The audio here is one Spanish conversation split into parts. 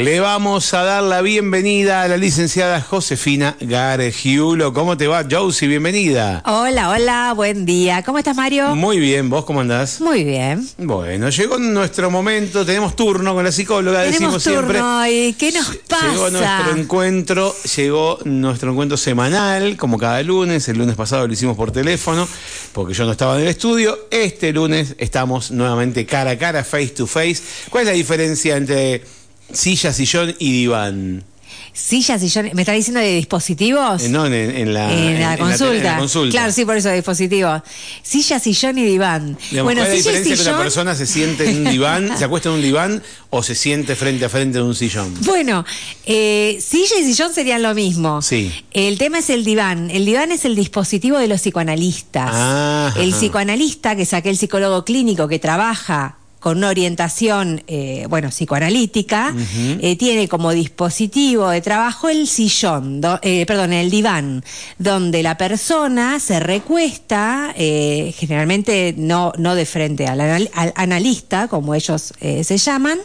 Le vamos a dar la bienvenida a la licenciada Josefina Gargiulo. ¿Cómo te va, Josie? Bienvenida. Hola, hola, buen día. ¿Cómo estás, Mario? Muy bien, ¿vos cómo andás? Muy bien. Bueno, llegó nuestro momento, tenemos turno con la psicóloga, Tenemos decimos siempre. turno y ¿qué nos pasa? Llegó nuestro encuentro, llegó nuestro encuentro semanal, como cada lunes. El lunes pasado lo hicimos por teléfono, porque yo no estaba en el estudio. Este lunes estamos nuevamente cara a cara, face to face. ¿Cuál es la diferencia entre silla, sillón y diván? Sillas, sillones. ¿Me estás diciendo de dispositivos? Eh, no, en, en la, En la, en consulta. en la consulta. Claro, sí, por eso, dispositivo. Silla, sillón y diván. Digamos, bueno, ¿Cuál es la silla diferencia que sillón. una persona se siente en un diván, se acuesta en un diván o se siente frente a frente en un sillón? Bueno, eh, silla y sillón serían lo mismo. Sí. El tema es el diván. El diván es el dispositivo de los psicoanalistas. Ah, el ajá. psicoanalista, que es aquel psicólogo clínico que trabaja con una orientación, eh, bueno, psicoanalítica, eh, tiene como dispositivo de trabajo el sillón, do- eh, perdón, el diván, donde la persona se recuesta, generalmente no, no de frente al, anal- al analista, como ellos se llaman,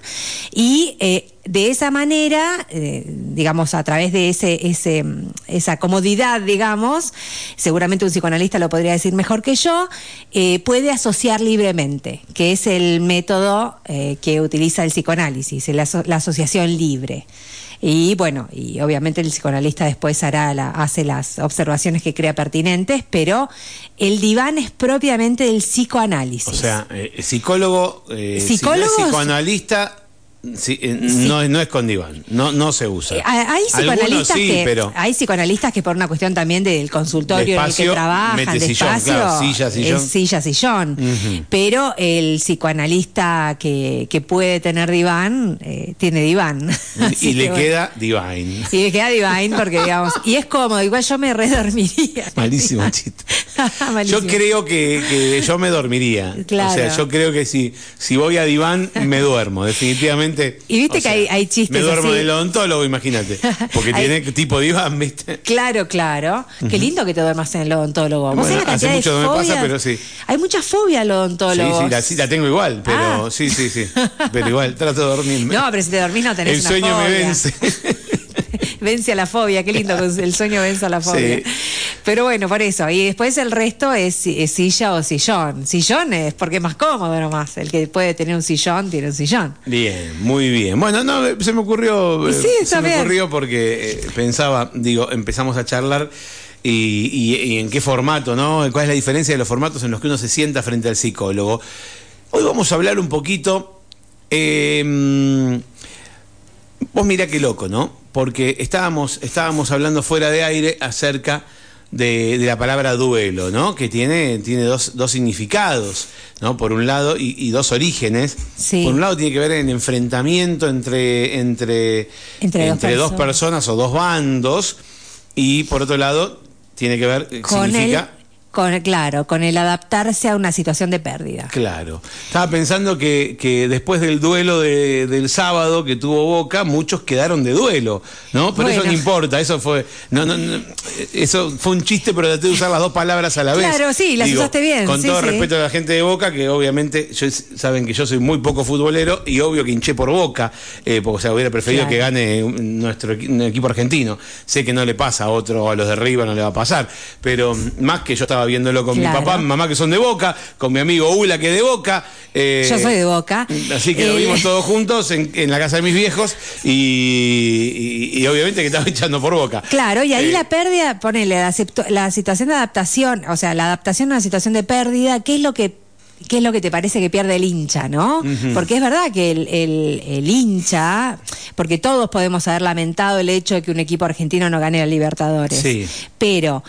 y de esa manera, eh, digamos, a través de ese, ese, mm, esa comodidad, digamos, seguramente un psicoanalista lo podría decir mejor que yo, eh, puede asociar libremente, que es el método eh, que utiliza el psicoanálisis, la, aso- la asociación libre. Y bueno, y obviamente el psicoanalista después hará la, hace las observaciones que crea pertinentes, pero el diván es propiamente del psicoanálisis. O sea, psicólogo, eh, si psicoanalista, sí, eh, No, es- no es con diván, no, no se usa. Eh, Hay psicoanalistas, sí, que, pero hay psicoanalistas que por una cuestión también del consultorio en el que trabajan, de sillón, espacio, claro, silla, sillón. es silla, sillón. Ujú. Pero el psicoanalista que, que puede tener diván, eh, tiene diván. Y le que bueno. queda divine. Y le queda diván porque, digamos, y es cómodo, igual yo me redormiría. Malísimo chiste. Malísimo. Yo creo que, que yo me dormiría. Claro. O sea, yo creo que si, si voy a diván, me duermo, definitivamente. Y viste que hay- hay chistes Me duermo así. del odontólogo, imagínate. Porque tiene tipo diván, ¿viste? Claro, claro. Qué lindo que te duermas en el odontólogo. ¿Vos Bueno, la hace mucho no me pasa, pero sí. Hay mucha fobia al odontólogo. sí, la, sí, la tengo igual, pero Ah. sí, sí, sí. Pero igual, trato de dormirme. No, pero si te dormís no tenés El una sueño me vence. vence a la fobia, qué lindo el sueño vence a la fobia. Sí. Pero bueno, por eso. Y después el resto es, es silla o sillón. Sillón es porque es más cómodo nomás. El que puede tener un sillón, tiene un sillón. Bien, muy bien. Bueno, no, eh, se me ocurrió, eh, sí, está se me ocurrió porque eh, pensaba, digo, empezamos a charlar y, y- y en qué formato, ¿no? ¿Cuál es la diferencia de los formatos en los que uno se sienta frente al psicólogo? Hoy vamos a hablar un poquito. eh, vos mirá qué loco, ¿no? Porque estábamos, estábamos hablando fuera de aire acerca de, de la palabra duelo, ¿no? Que tiene, tiene dos, dos significados, ¿no? Por un lado, y, y dos orígenes. Sí. Por un lado tiene que ver en enfrentamiento entre, entre, Entre dos personas. personas o dos bandos, y por otro lado tiene que ver, Con el, significa... con, claro, con el adaptarse a una situación de pérdida. Claro. Estaba pensando que, que después del duelo de- del sábado que tuvo Boca, muchos quedaron de duelo, ¿no? Pero eso no importa, eso fue no, no, no, eso fue un chiste, pero traté de usar las dos palabras a la vez. Claro, sí, las usaste bien, Con sí, todo sí. respeto a la gente de Boca, que obviamente yo- saben que yo soy muy poco futbolero y obvio que hinché por Boca, eh, porque o sea, hubiera preferido Claro. que gane nuestro equipo argentino. Sé que no le pasa a otro, a los de arriba no le va a pasar, pero mm, más que yo estaba viéndolo con Claro. mi papá, mi mamá que son de Boca, con mi amigo Ula que es de Boca. eh, Yo soy de Boca. Así que lo Eh, vimos todos juntos en, en la casa de mis viejos y, y- y obviamente que estaba echando por Boca. Claro, y ahí Eh, la pérdida, ponele, la, situación de adaptación, o sea, la adaptación a una situación de pérdida, ¿qué es lo que qué es lo que te parece que pierde el hincha, ¿no? Porque es verdad que el, el- el hincha, porque todos podemos haber lamentado el hecho de que un equipo argentino no gane la Libertadores, Sí. pero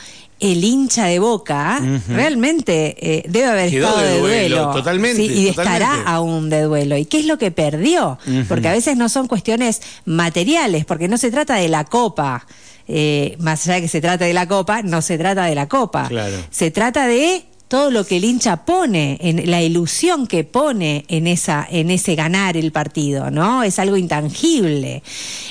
el hincha de Boca realmente eh, debe haber Quedó estado de de duelo, totalmente, sí, y estará aún de duelo. ¿Y qué es lo que perdió? Porque a veces no son cuestiones materiales, porque no se trata de la copa. Eh, más allá de que se trate de la copa, no se trata de la copa. Claro. Se trata de todo lo que el hincha pone, en la ilusión que pone en esa, en ese ganar el partido, ¿no? Es algo intangible,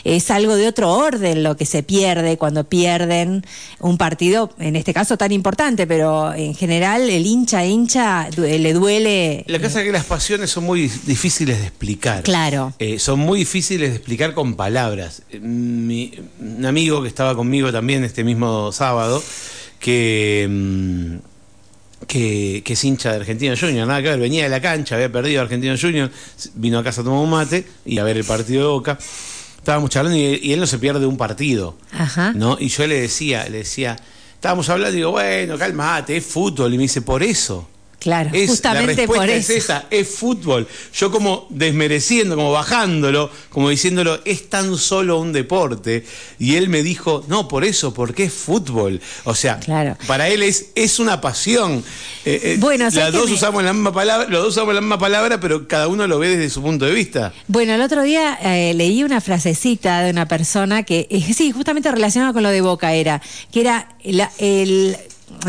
es algo de otro orden lo que se pierde cuando pierden un partido, en este caso tan importante, pero en general el hincha hincha le duele. La cosa es que las pasiones son muy difíciles de explicar. Claro. Eh, son muy difíciles de explicar con palabras. Eh, mi, un amigo que estaba conmigo también este mismo sábado, que. Mm, que, es hincha de Argentino Junior, nada que ver, venía de la cancha, había perdido Argentino Junior, vino a casa a tomar un mate y a ver el partido de Boca. Estábamos charlando y, él no se pierde un partido. Ajá. ¿no? Y yo le decía, le decía, estábamos hablando y digo, bueno, calmate, es fútbol. Y me dice, por eso. Claro, justamente por eso. es esa, es fútbol. Yo como desmereciendo, como bajándolo, como diciéndolo, es tan solo un deporte. Y él me dijo, no, por eso, porque es fútbol. O sea, para él es, es una pasión. Eh, eh, bueno, las dos usamos la misma palabra, los dos usamos la misma palabra, pero cada uno lo ve desde su punto de vista. Bueno, el otro día eh, leí una frasecita de una persona que, sí, justamente relacionada con lo de Boca era, que era el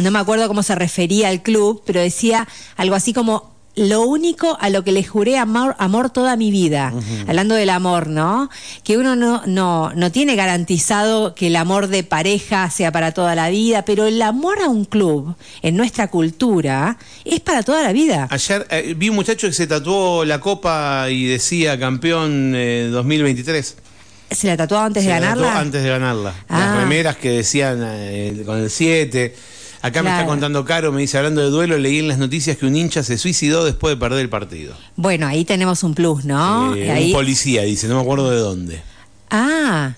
no me acuerdo cómo se refería al club, pero decía algo así como lo único a lo que le juré amor, amor toda mi vida, hablando del amor, ¿no? Que uno no, no, no tiene garantizado que el amor de pareja sea para toda la vida, pero el amor a un club en nuestra cultura es para toda la vida. Ayer eh, vi un muchacho que se tatuó la copa y decía campeón 2023. Eh, ¿Se la tatuó antes de ganarla? antes de ganarla. Las ah. remeras que decían eh, con el 7 Acá me está contando Caro, me dice, hablando de duelo, leí en las noticias que un hincha se suicidó después de perder el partido. Bueno, ahí tenemos un plus, ¿no? Eh, un policía, dice, no me acuerdo de dónde. Ah,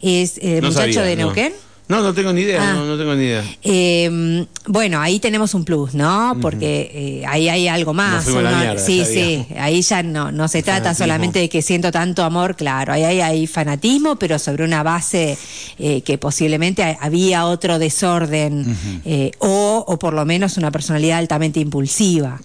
es el muchacho de Neuquén. No, no tengo ni idea, ah. no, tengo ni idea. Em, bueno, ahí tenemos un plus, ¿no? Porque eh, ahí hay algo más. sí, sí, ahí ya no, no se trata solamente de que siento tanto amor, claro, ahí hay, fanatismo, pero sobre una base eh, que posiblemente había otro desorden eh, o, o por lo menos una personalidad altamente impulsiva.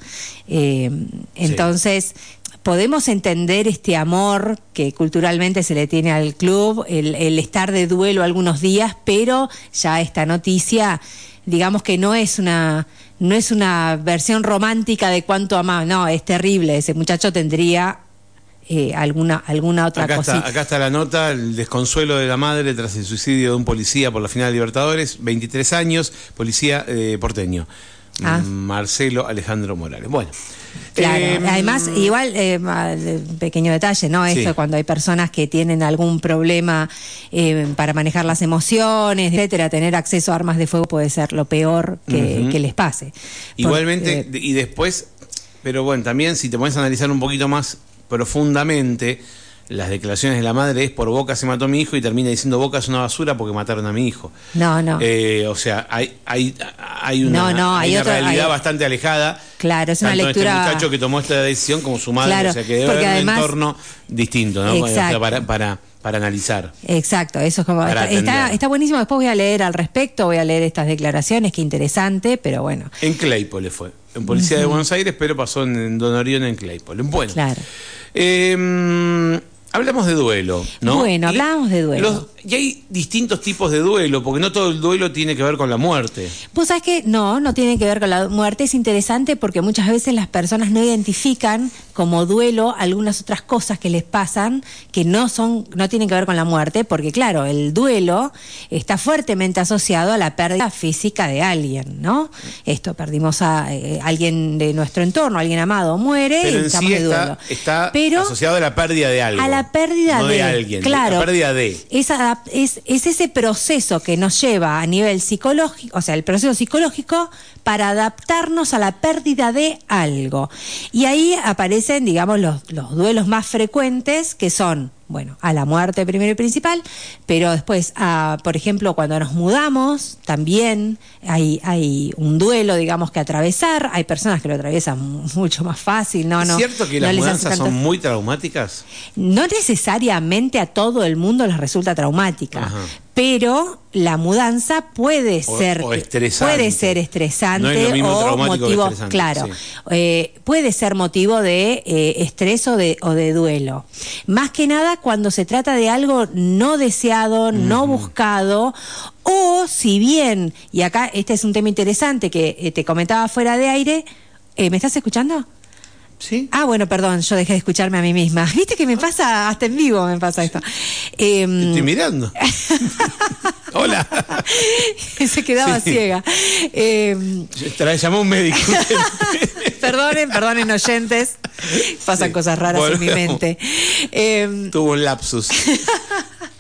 Em, entonces podemos entender este amor que culturalmente se le tiene al club, el, estar de duelo algunos días, pero ya esta noticia, digamos que no es una no es una versión romántica de cuánto amaba, no, es terrible, ese muchacho tendría eh, alguna, alguna otra acá cosita. Está, acá está la nota, el desconsuelo de la madre tras el suicidio de un policía por la final de Libertadores, 23 años, policía eh, porteño. Ah. Marcelo Alejandro Morales. Bueno. Claro, eh, además, igual, eh, pequeño detalle, ¿no? Esto cuando hay personas que tienen algún problema eh, para manejar las emociones, etcétera, tener acceso a armas de fuego puede ser lo peor que, les pase. Igualmente, y después, pero bueno, también si te pones a analizar un poquito más profundamente, las declaraciones de la madre es por Boca se mató a mi hijo y termina diciendo Boca es una basura porque mataron a mi hijo. No, no. Eh, o sea, hay, hay, hay una, hay realidad bastante alejada. Claro, es una tanto lectura. Este muchacho que tomó esta decisión como su madre, o sea, que debe haber un entorno distinto, ¿no? para, para, para analizar. Exacto, eso es como. Está, está, buenísimo. Después voy a leer al respecto, voy a leer estas declaraciones, qué interesante, pero bueno. En Claypole fue. En Policía de Buenos Aires, pero pasó en, Don Orión en Claypole. Bueno. Claro. Eh, Hablamos de duelo, ¿no? Bueno, hablamos de duelo. y hay distintos tipos de duelo, porque no todo el duelo tiene que ver con la muerte. Pues sabes que no, no tiene que ver con la muerte. Es interesante porque muchas veces las personas no identifican como duelo algunas otras cosas que les pasan que no son, no tienen que ver con la muerte, porque claro, el duelo está fuertemente asociado a la pérdida física de alguien, ¿no? Esto, perdimos a eh, alguien de nuestro entorno, alguien amado muere Pero y estamos de duelo. Está, asociado a la pérdida de algo pérdida de, alguien, claro, la pérdida de. Es, es, es ese proceso que nos lleva a nivel psicológico, o sea, el proceso psicológico para adaptarnos a la pérdida de algo. Y ahí aparecen, digamos, los, los duelos más frecuentes que son bueno, a la muerte primero y principal, pero después, a, por ejemplo, cuando nos mudamos, también hay, hay un duelo, digamos, que atravesar. Hay personas que lo atraviesan mucho más fácil, ¿no? ¿Es no, cierto que las mudanzas son muy traumáticas? No necesariamente a todo el mundo les resulta traumática, pero la mudanza puede O- ser o puede ser estresante No o motivo claro sí. eh, puede ser motivo de eh, estrés o de, o de duelo más que nada cuando se trata de algo no deseado no buscado o si bien y acá este es un tema interesante que eh, te comentaba fuera de aire eh, ¿me estás escuchando? ¿Sí? Ah, bueno, perdón, yo dejé de escucharme a mí misma. Viste que me pasa, hasta en vivo me pasa esto. Te Em, estoy mirando. Hola. se quedaba Sí. ciega. Em, Te la llamó un médico. perdonen, perdonen oyentes. Pasan Sí. cosas raras en mi mente. Em, Tuvo un lapsus.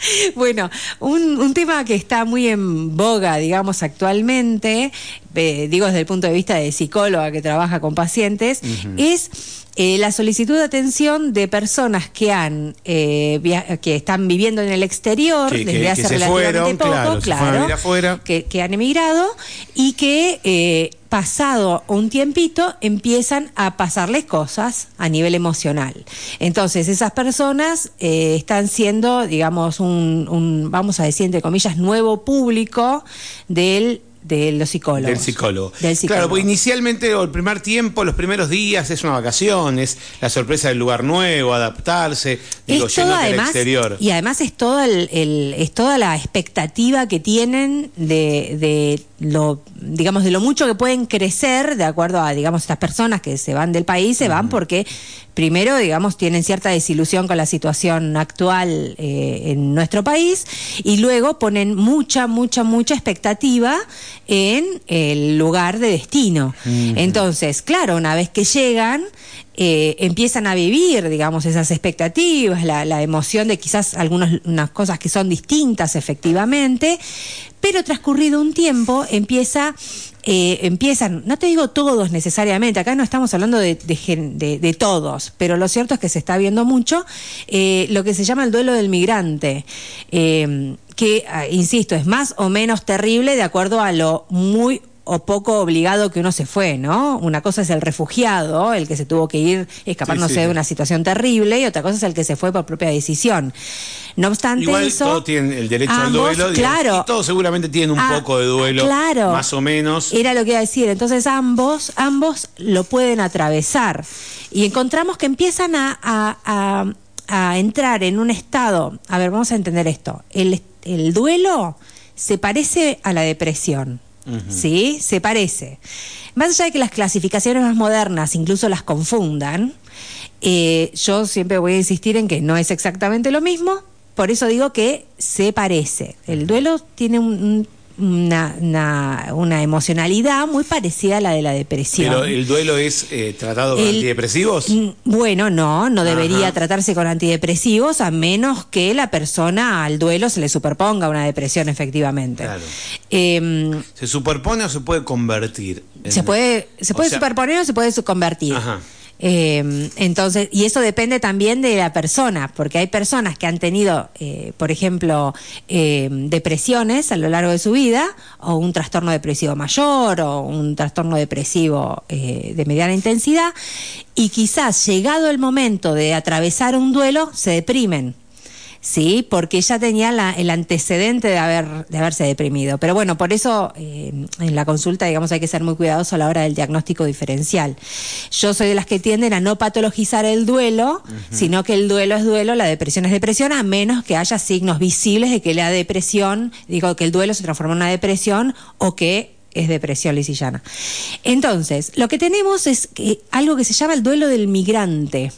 bueno, un, un tema que está muy en boga, digamos, actualmente, eh, digo desde el punto de vista de psicóloga que trabaja con pacientes, es eh, la solicitud de atención de personas que han eh, via- que están viviendo en el exterior Que- desde que hace relativamente fueron, poco, claro, afuera. que, que han emigrado y que eh, pasado un tiempito empiezan a pasarles cosas a nivel emocional. Entonces esas personas eh, están siendo, digamos, un, un, vamos a decir entre comillas, nuevo público del de los psicólogos. Del psicólogo. Del psicólogo. Claro, porque inicialmente, o el primer tiempo, los primeros días es una vacación, es la sorpresa del lugar nuevo, adaptarse, digo, todo al exterior. y además es todo el, el- es toda la expectativa que tienen de, de lo digamos de lo mucho que pueden crecer de acuerdo a digamos estas personas que se van del país se van porque primero digamos tienen cierta desilusión con la situación actual eh, en nuestro país y luego ponen mucha mucha mucha expectativa en el lugar de destino. Entonces claro una vez que llegan eh, empiezan a vivir, digamos, esas expectativas, la, emoción de quizás algunas unas cosas que son distintas efectivamente, pero transcurrido un tiempo empieza, eh, empiezan, no te digo todos necesariamente, acá no estamos hablando de, todos, pero lo cierto es que se está viendo mucho eh, lo que se llama el duelo del migrante. que, ah, insisto, es más o menos terrible de acuerdo a lo muy o poco obligado que uno se fue, ¿no? Una cosa es el refugiado, el que se tuvo que ir escapándose Sí, sí, de una situación terrible, y otra cosa es el que se fue por propia decisión. No obstante Igual eso, todos tienen el derecho al duelo, digamos, claro, y todos seguramente tienen un Ah, poco de duelo, claro. más o menos. Era lo que iba a decir. Entonces ambos, ambos lo pueden atravesar. Y encontramos que empiezan a, a- a- a entrar en un estado. A ver, vamos a entender esto. El, el duelo se parece a la depresión. ¿Sí? Se parece. Más allá de que las clasificaciones más modernas incluso las confundan, eh, yo siempre voy a insistir en que no es exactamente lo mismo, por eso digo que se parece. El duelo tiene un- un- una, una, una emocionalidad muy parecida a la de la depresión. Pero el duelo es eh, tratado con El- antidepresivos. Mm, Bueno, no, no debería Ajá. tratarse con antidepresivos a menos que la persona al duelo se le superponga una depresión efectivamente. Claro. Em, ¿Se superpone o se puede convertir? en- se puede, se o puede sea- superponer o se puede convertir. Ajá. Eh, entonces, y eso depende también de la persona, porque hay personas que han tenido, eh, por ejemplo, eh, depresiones a lo largo de su vida, o un trastorno depresivo mayor, o un trastorno depresivo eh, de mediana intensidad, y quizás llegado el momento de atravesar un duelo, se deprimen. Sí, porque ya tenía la- el antecedente de, haber, de haberse deprimido. Pero bueno, por eso eh, en la consulta, digamos, hay que ser muy cuidadoso a la hora del diagnóstico diferencial. Yo soy de las que tienden a no patologizar el duelo, sino que el duelo es duelo, la depresión es depresión, a menos que haya signos visibles de que la depresión, digo, que el duelo se transforma en una depresión o que es depresión lisillana. Entonces, lo que tenemos es que, algo que se llama el duelo del migrante.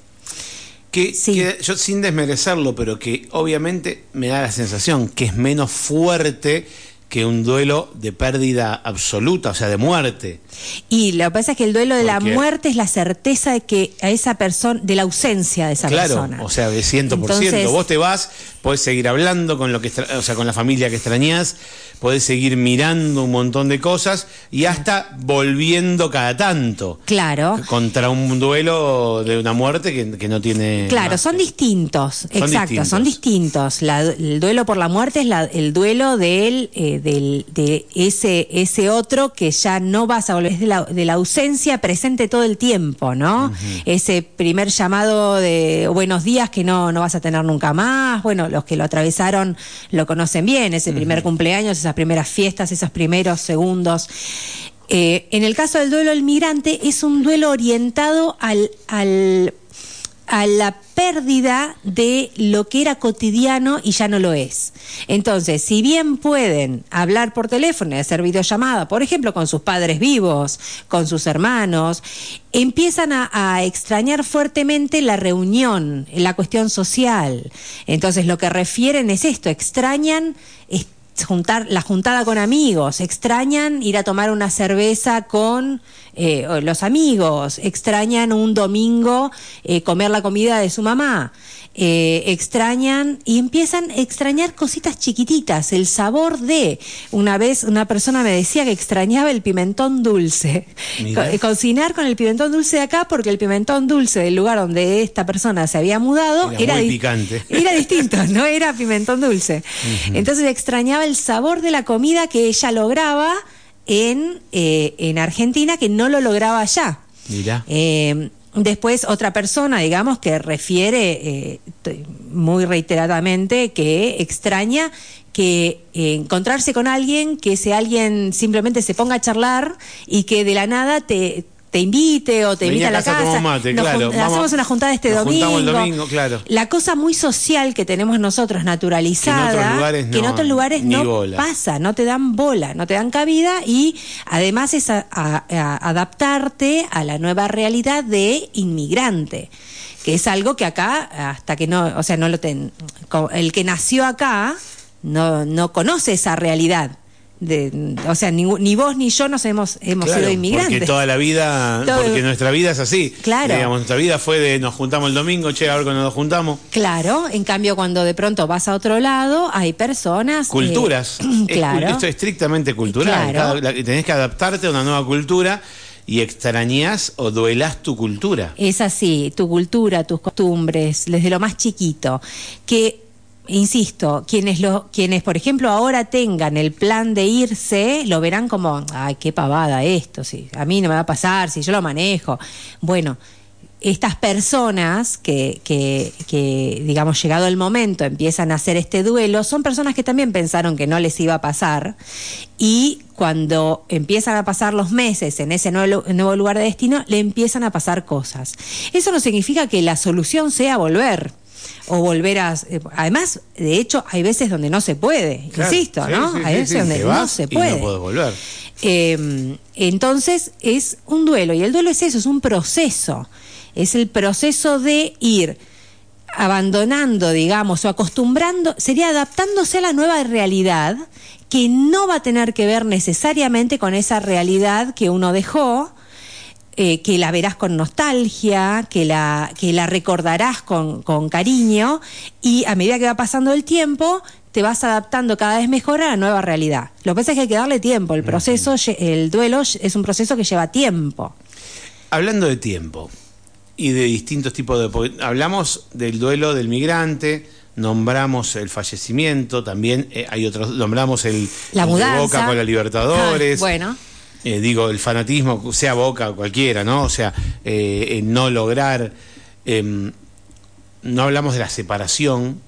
Que, Sí. que yo sin desmerecerlo, pero que obviamente me da la sensación que es menos fuerte que un duelo de pérdida absoluta, o sea, de muerte. Y lo que pasa es que el duelo de la muerte es la certeza de que a esa persona, de la ausencia de esa claro, persona. o sea, de 100%. Entonces- Vos te vas, podés seguir hablando con lo que o sea, con la familia que extrañás, podés seguir mirando un montón de cosas y hasta volviendo cada tanto. Claro. Contra un duelo de una muerte que, que no tiene. Claro, más son distintos, exacto, distintos. son distintos. La- el duelo por la muerte es la- el duelo del, eh, del- de ese, ese otro que ya no vas a volver, es de la, de la ausencia presente todo el tiempo, ¿no? Ese primer llamado de buenos días que no, no vas a tener nunca más, bueno, los que lo atravesaron lo conocen bien, ese primer cumpleaños, esas primeras fiestas, esos primeros segundos. Eh, en el caso del duelo del migrante, es un duelo orientado al, al a la pérdida de lo que era cotidiano y ya no lo es. Entonces, si bien pueden hablar por teléfono y hacer videollamada, por ejemplo, con sus padres vivos, con sus hermanos, empiezan a, extrañar fuertemente la reunión, la cuestión social. Entonces, lo que refieren es esto, extrañan juntar la juntada con amigos, extrañan ir a tomar una cerveza con eh, los amigos, extrañan un domingo eh, comer la comida de su mamá, eh, extrañan y empiezan a extrañar cositas chiquititas, el sabor de. Una vez una persona me decía que extrañaba el pimentón dulce. cocinar con el pimentón dulce de acá porque el pimentón dulce del lugar donde esta persona se había mudado era, picante. Era distinto, no era pimentón dulce. Entonces extrañaba el sabor de la comida que ella lograba en, eh, en Argentina que no lo lograba allá. Mira. Eh, después otra persona, digamos, que refiere eh, muy reiteradamente que extraña que encontrarse con alguien, que ese alguien simplemente se ponga a charlar y que de la nada te, te invite o te invite a la casa. hacemos una juntada este domingo. El domingo claro. La cosa muy social que tenemos nosotros naturalizada, que en otros lugares no, pasa, no te dan bola, no te dan cabida y además es adaptarte a la nueva realidad de inmigrante que es algo que acá hasta que no, o sea, no lo ten, el que nació acá no no conoce esa realidad o sea, ni, vos ni yo nos hemos, hemos sido inmigrantes. Porque toda la vida, porque nuestra vida es así. Claro. Digamos, nuestra vida fue de nos juntamos el domingo, che, a ver cuando nos juntamos. Claro, en cambio cuando de pronto vas a otro lado, hay personas... Eh, Culturas. claro. esto es estrictamente cultural. tenés que adaptarte a una nueva cultura y extrañas o duelas tu cultura. Es así, tu cultura, tus costumbres, desde lo más chiquito. Que insisto, quienes, lo, quienes, por ejemplo, ahora tengan el plan de irse, lo verán como, ay, qué pavada esto, sí, a mí no me va a pasar, si yo lo manejo. Bueno, estas personas que, que, que, digamos, llegado el momento, empiezan a hacer este duelo, son personas que también pensaron que no les iba a pasar y cuando empiezan a pasar los meses en ese nuevo, nuevo lugar de destino, le empiezan a pasar cosas. Eso no significa que la solución sea volver o volver a... Eh, además, de hecho, hay veces donde no se puede, insisto, ¿no? hay veces donde no se puede. no volver. Em, entonces, es un duelo, y el duelo es eso, es un proceso. Es el proceso de ir abandonando, digamos, o acostumbrando, sería adaptándose a la nueva realidad que no va a tener que ver necesariamente con esa realidad que uno dejó, eh, que la verás con nostalgia, que la, que la recordarás con, con cariño y a medida que va pasando el tiempo te vas adaptando cada vez mejor a la nueva realidad. Lo que pasa es que hay que darle tiempo. El proceso, el duelo es un proceso que lleva tiempo. Hablando de tiempo y de distintos tipos de... Hablamos del duelo del migrante, nombramos el fallecimiento, también eh, hay otros, nombramos el... La mudanza. Boca con la Libertadores. Ah, bueno. Eh, digo, el fanatismo, sea Boca o cualquiera, ¿no? O sea, eh, no lograr, em, no hablamos de la separación,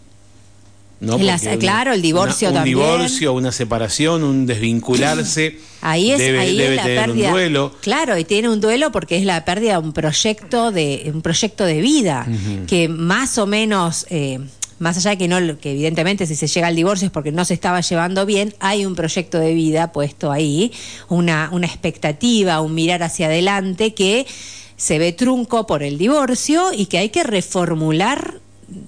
¿no? claro, el divorcio también. Un divorcio, una separación, un desvincularse. Ahí es, debe, ahí la tener un duelo. Claro, y tiene un duelo porque es la pérdida de un proyecto de, un proyecto de vida, que más o menos eh, más allá de que no, que evidentemente si se llega al divorcio es porque no se estaba llevando bien, hay un proyecto de vida puesto ahí, una, una expectativa, un mirar hacia adelante que se ve trunco por el divorcio y que hay que reformular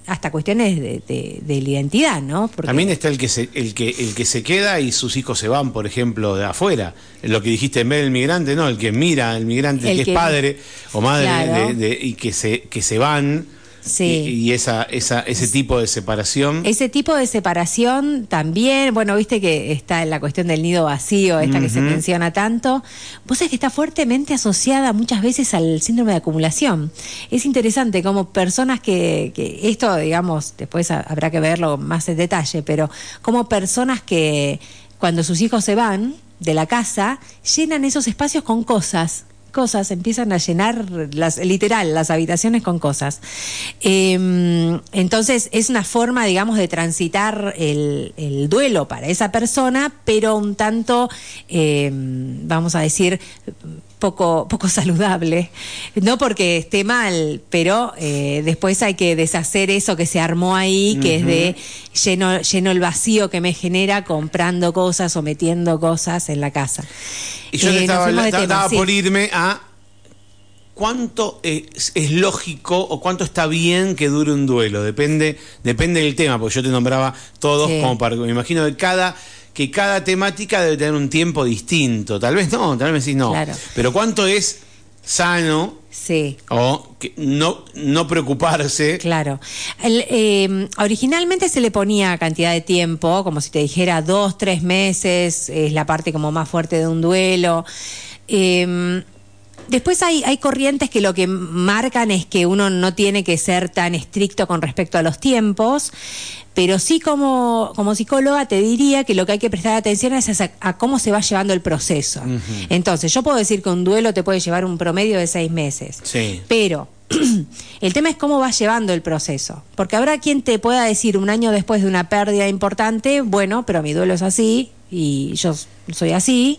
hasta cuestiones de, de, la identidad, ¿no? También está el que, se, el, que, el que se queda y sus hijos se van, por ejemplo, de afuera. Lo que dijiste en vez del migrante, no, el que mira al migrante, el que, es padre o madre y que se, que se van Sí. Y, esa, esa, ese tipo de separación. Ese tipo de separación también, bueno, viste que está en la cuestión del nido vacío, esta que se menciona tanto. Vos sabés que está fuertemente asociada muchas veces al síndrome de acumulación. Es interesante como personas que, que esto, digamos, después habrá que verlo más en detalle, pero como personas que cuando sus hijos se van de la casa, llenan esos espacios con cosas cosas, empiezan a llenar las, literal las habitaciones con cosas. Em, entonces es una forma, digamos, de transitar el, el duelo para esa persona, pero un tanto, em, vamos a decir, poco, poco saludable. No porque esté mal, pero eh, después hay que deshacer eso que se armó ahí, que es de lleno, lleno el vacío que me genera comprando cosas o metiendo cosas en la casa. Y yo Eh, te estaba, estaba- tema, estaba sí. por irme a cuánto es, es lógico o cuánto está bien que dure un duelo. Depende, depende del tema, porque yo te nombraba todos Sí. como para. Me imagino que cada, que cada temática debe tener un tiempo distinto. Tal vez no, tal vez decís no. Claro. Pero cuánto es sano Sí. o que no, no preocuparse. Claro. El, eh, originalmente se le ponía cantidad de tiempo, como si te dijera dos, tres meses, es la parte como más fuerte de un duelo. Eh, después hay, hay corrientes que lo que marcan es que uno no tiene que ser tan estricto con respecto a los tiempos, pero sí como, como psicóloga te diría que lo que hay que prestar atención es a, a cómo se va llevando el proceso. Entonces, yo puedo decir que un duelo te puede llevar un promedio de seis meses. Sí. Pero el tema es cómo vas llevando el proceso. Porque habrá quien te pueda decir un año después de una pérdida importante, bueno, pero mi duelo es así y yo soy así.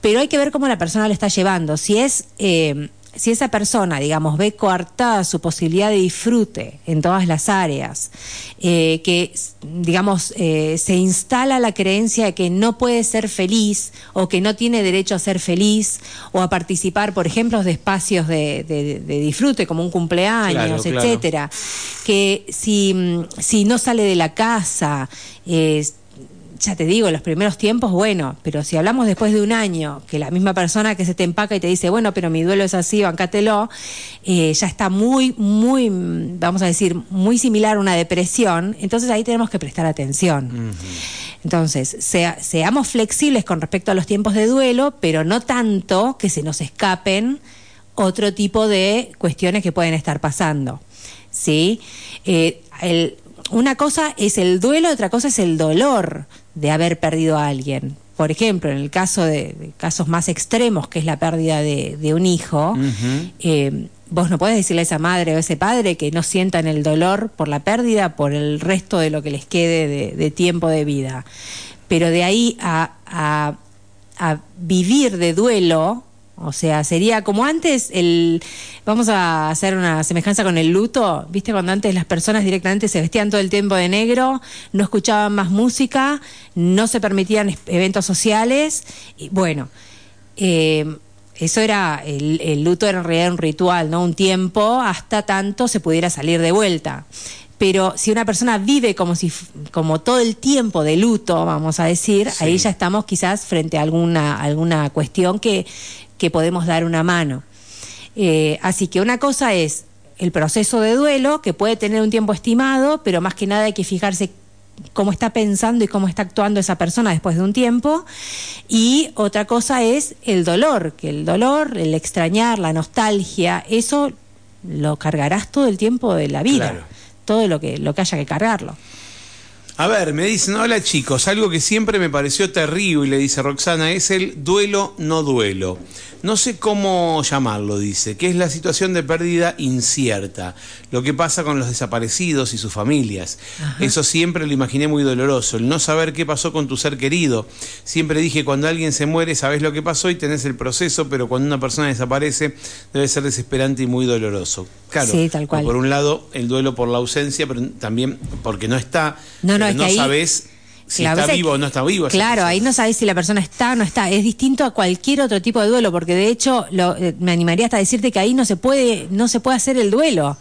Pero hay que ver cómo la persona lo está llevando. Si es. eh, si esa persona, digamos, ve coartada su posibilidad de disfrute en todas las áreas, eh, que, digamos, eh, se instala la creencia de que no puede ser feliz o que no tiene derecho a ser feliz o a participar, por ejemplo, de espacios de, de- de disfrute como un cumpleaños, Claro, claro. etcétera, que si, mm, si no sale de la casa, eh, ya te digo, los primeros tiempos, bueno, pero si hablamos después de un año, que la misma persona que se te empaca y te dice, bueno, pero mi duelo es así, bancátelo, eh, ya está muy, muy, vamos a decir, muy similar a una depresión, entonces ahí tenemos que prestar atención. Entonces, sea- seamos flexibles con respecto a los tiempos de duelo, pero no tanto que se nos escapen otro tipo de cuestiones que pueden estar pasando. ¿Sí? Eh, el- una cosa es el duelo, otra cosa es el dolor de haber perdido a alguien. Por ejemplo, en el caso de, de casos más extremos, que es la pérdida de, de un hijo, eh, vos no podés decirle a esa madre o a ese padre que no sientan el dolor por la pérdida por el resto de lo que les quede de, de tiempo de vida. Pero de ahí a, a- a vivir de duelo, o sea, sería como antes el vamos a hacer una semejanza con el luto, ¿viste cuando antes las personas directamente se vestían todo el tiempo de negro, no escuchaban más música, no se permitían eventos sociales y bueno, eh, eso era, el, el luto era en realidad un ritual, ¿no? Un tiempo hasta tanto se pudiera salir de vuelta. Pero si una persona vive como si como todo el tiempo de luto, vamos a decir, Sí. ahí ya estamos quizás frente a alguna, alguna cuestión que, que podemos dar una mano. Eh, así que una cosa es el proceso de duelo, que puede tener un tiempo estimado, pero más que nada hay que fijarse cómo está pensando y cómo está actuando esa persona después de un tiempo. Y otra cosa es el dolor, que el dolor, el extrañar, la nostalgia, eso lo cargarás todo el tiempo de la vida, Claro. todo lo que, lo que haya que cargarlo. A ver, me dicen, hola chicos, algo que siempre me pareció terrible, dice Roxana, es el duelo no duelo. No sé cómo llamarlo, dice, que es la situación de pérdida incierta, lo que pasa con los desaparecidos y sus familias. Eso siempre lo imaginé muy doloroso, el no saber qué pasó con tu ser querido. Siempre dije, cuando alguien se muere, sabes lo que pasó y tenés el proceso, pero cuando una persona desaparece, debe ser desesperante y muy doloroso. Claro, Sí, tal cual. por un lado, el duelo por la ausencia, pero también porque no está, No, no, que no ahí- sabes si Claro, está vivo o no está vivo. Claro, ahí no sabes si la persona está o no está. Es distinto a cualquier otro tipo de duelo, porque de hecho lo- eh, me animaría hasta a decirte que ahí no se puede, no se puede hacer el duelo,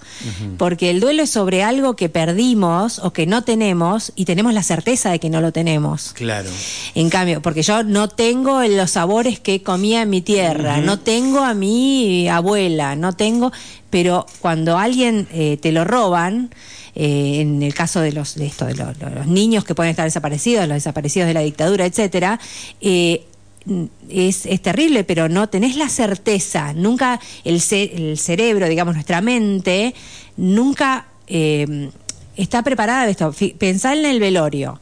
porque el duelo es sobre algo que perdimos o que no tenemos y tenemos la certeza de que no lo tenemos. Claro. En cambio, porque yo no tengo los sabores que comía en mi tierra, no tengo a mi abuela, no tengo, pero cuando alguien eh, te lo roban, eh, en el caso de los de esto de los, los niños que pueden estar desaparecidos, los desaparecidos de la dictadura, etcétera, eh, es, es terrible, pero no tenés la certeza, nunca el, ce- el cerebro, digamos, nuestra mente, nunca eh, está preparada de esto. Pensá en el velorio.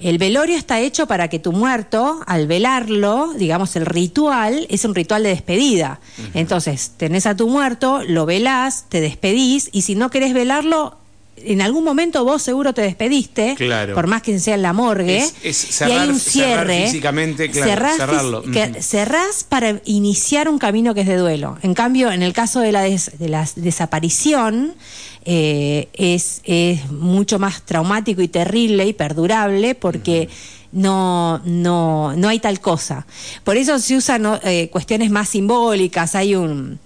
El velorio está hecho para que tu muerto, al velarlo, digamos, el ritual es un ritual de despedida. Entonces, tenés a tu muerto, lo velás, te despedís, y si no querés velarlo, en algún momento vos seguro te despediste, Claro. por más que sea en la morgue, Es- es y cerrar- hay un cerrar cierre. físicamente, claro, cerrás, cerrarlo. que- cerrás para iniciar un camino que es de duelo. En cambio, en el caso de la, des- de la desaparición, eh, es, es mucho más traumático y terrible y perdurable porque no, no, no hay tal cosa. Por eso se usan eh, cuestiones más simbólicas. Hay un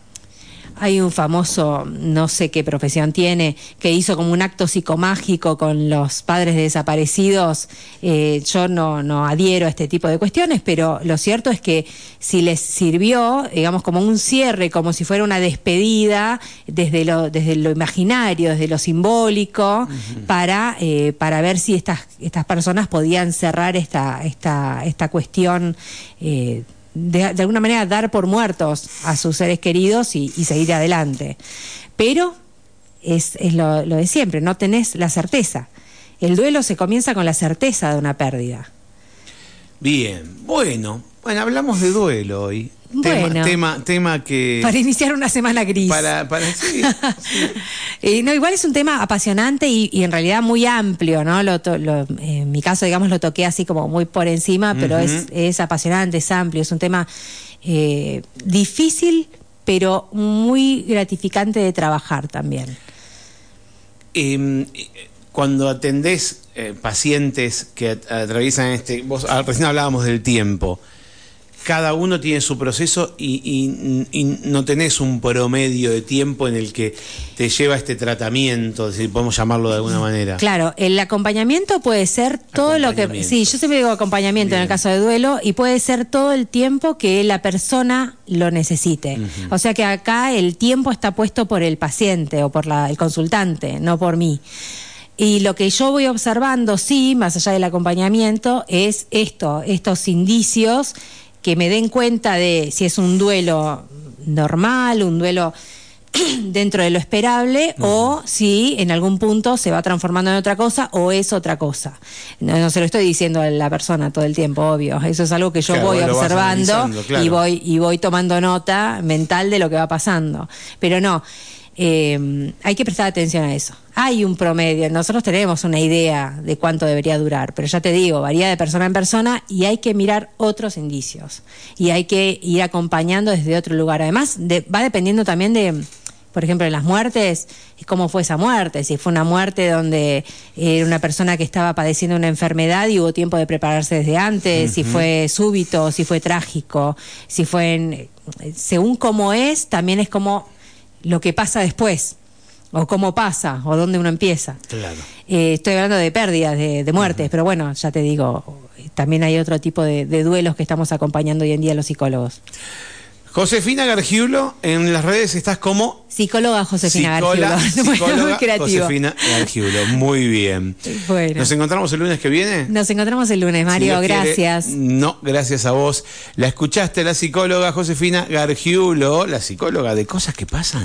hay un famoso, no sé qué profesión tiene, que hizo como un acto psicomágico con los padres de desaparecidos. Eh, yo no, no adhiero a este tipo de cuestiones, pero lo cierto es que si les sirvió, digamos, como un cierre, como si fuera una despedida desde lo, desde lo imaginario, desde lo simbólico, para, eh, para ver si estas, estas personas podían cerrar esta, esta, esta cuestión. eh, de, alguna manera dar por muertos a sus seres queridos y, seguir adelante. Pero es, es lo, lo de siempre, no tenés la certeza. El duelo se comienza con la certeza de una pérdida. Bien, bueno, bueno, hablamos de duelo hoy. Bueno. Tema, tema, tema que Para iniciar una semana gris. para, para sí, Eh, no, igual es un tema apasionante y, y en realidad muy amplio, ¿no? Lo lo- en mi caso, digamos, lo toqué así como muy por encima, pero es, apasionante, es amplio, es un tema eh, difícil, pero muy gratificante de trabajar también. Eh, cuando atendés eh, pacientes que at- atraviesan este, vos ah, recién hablábamos del tiempo, cada uno tiene su proceso y, y- y no tenés un promedio de tiempo en el que te lleva este tratamiento, si podemos llamarlo de alguna manera. Claro, el acompañamiento puede ser todo lo que... Sí, yo siempre digo acompañamiento en el caso de duelo y puede ser todo el tiempo que la persona lo necesite. O sea que acá el tiempo está puesto por el paciente o por la- el consultante, no por mí. Y lo que yo voy observando, sí, más allá del acompañamiento, es esto, estos indicios que me den cuenta de si es un duelo normal, un duelo dentro de lo esperable o si en algún punto se va transformando en otra cosa o es otra cosa. No, no se lo estoy diciendo a la persona todo el tiempo, obvio. Eso es algo que yo Claro, voy observando claro. y voy y voy tomando nota mental de lo que va pasando. Pero no, eh, hay que prestar atención a eso. Hay un promedio, nosotros tenemos una idea de cuánto debería durar, pero ya te digo, varía de persona en persona y hay que mirar otros indicios y hay que ir acompañando desde otro lugar. Además, de- va dependiendo también de, por ejemplo, en las muertes, cómo fue esa muerte, si fue una muerte donde era una persona que estaba padeciendo una enfermedad y hubo tiempo de prepararse desde antes, si fue súbito, si fue trágico, si fue en, según cómo es, también es como lo que pasa después, o cómo pasa, o dónde uno empieza. Claro. Eh, estoy hablando de pérdidas, de, de muertes, pero bueno, ya te digo, también hay otro tipo de, de duelos que estamos acompañando hoy en día los psicólogos. Josefina Gargiulo, en las redes estás como Psicóloga Josefina psicola- Gargiulo. Bueno, muy psicóloga creativo. Josefina Gargiulo, muy bien. Bueno. ¿Nos encontramos el lunes que viene? Nos encontramos el lunes, Si Mario, quiere. gracias. No, gracias a vos. La escuchaste, la psicóloga Josefina Gargiulo, la psicóloga de cosas que pasan.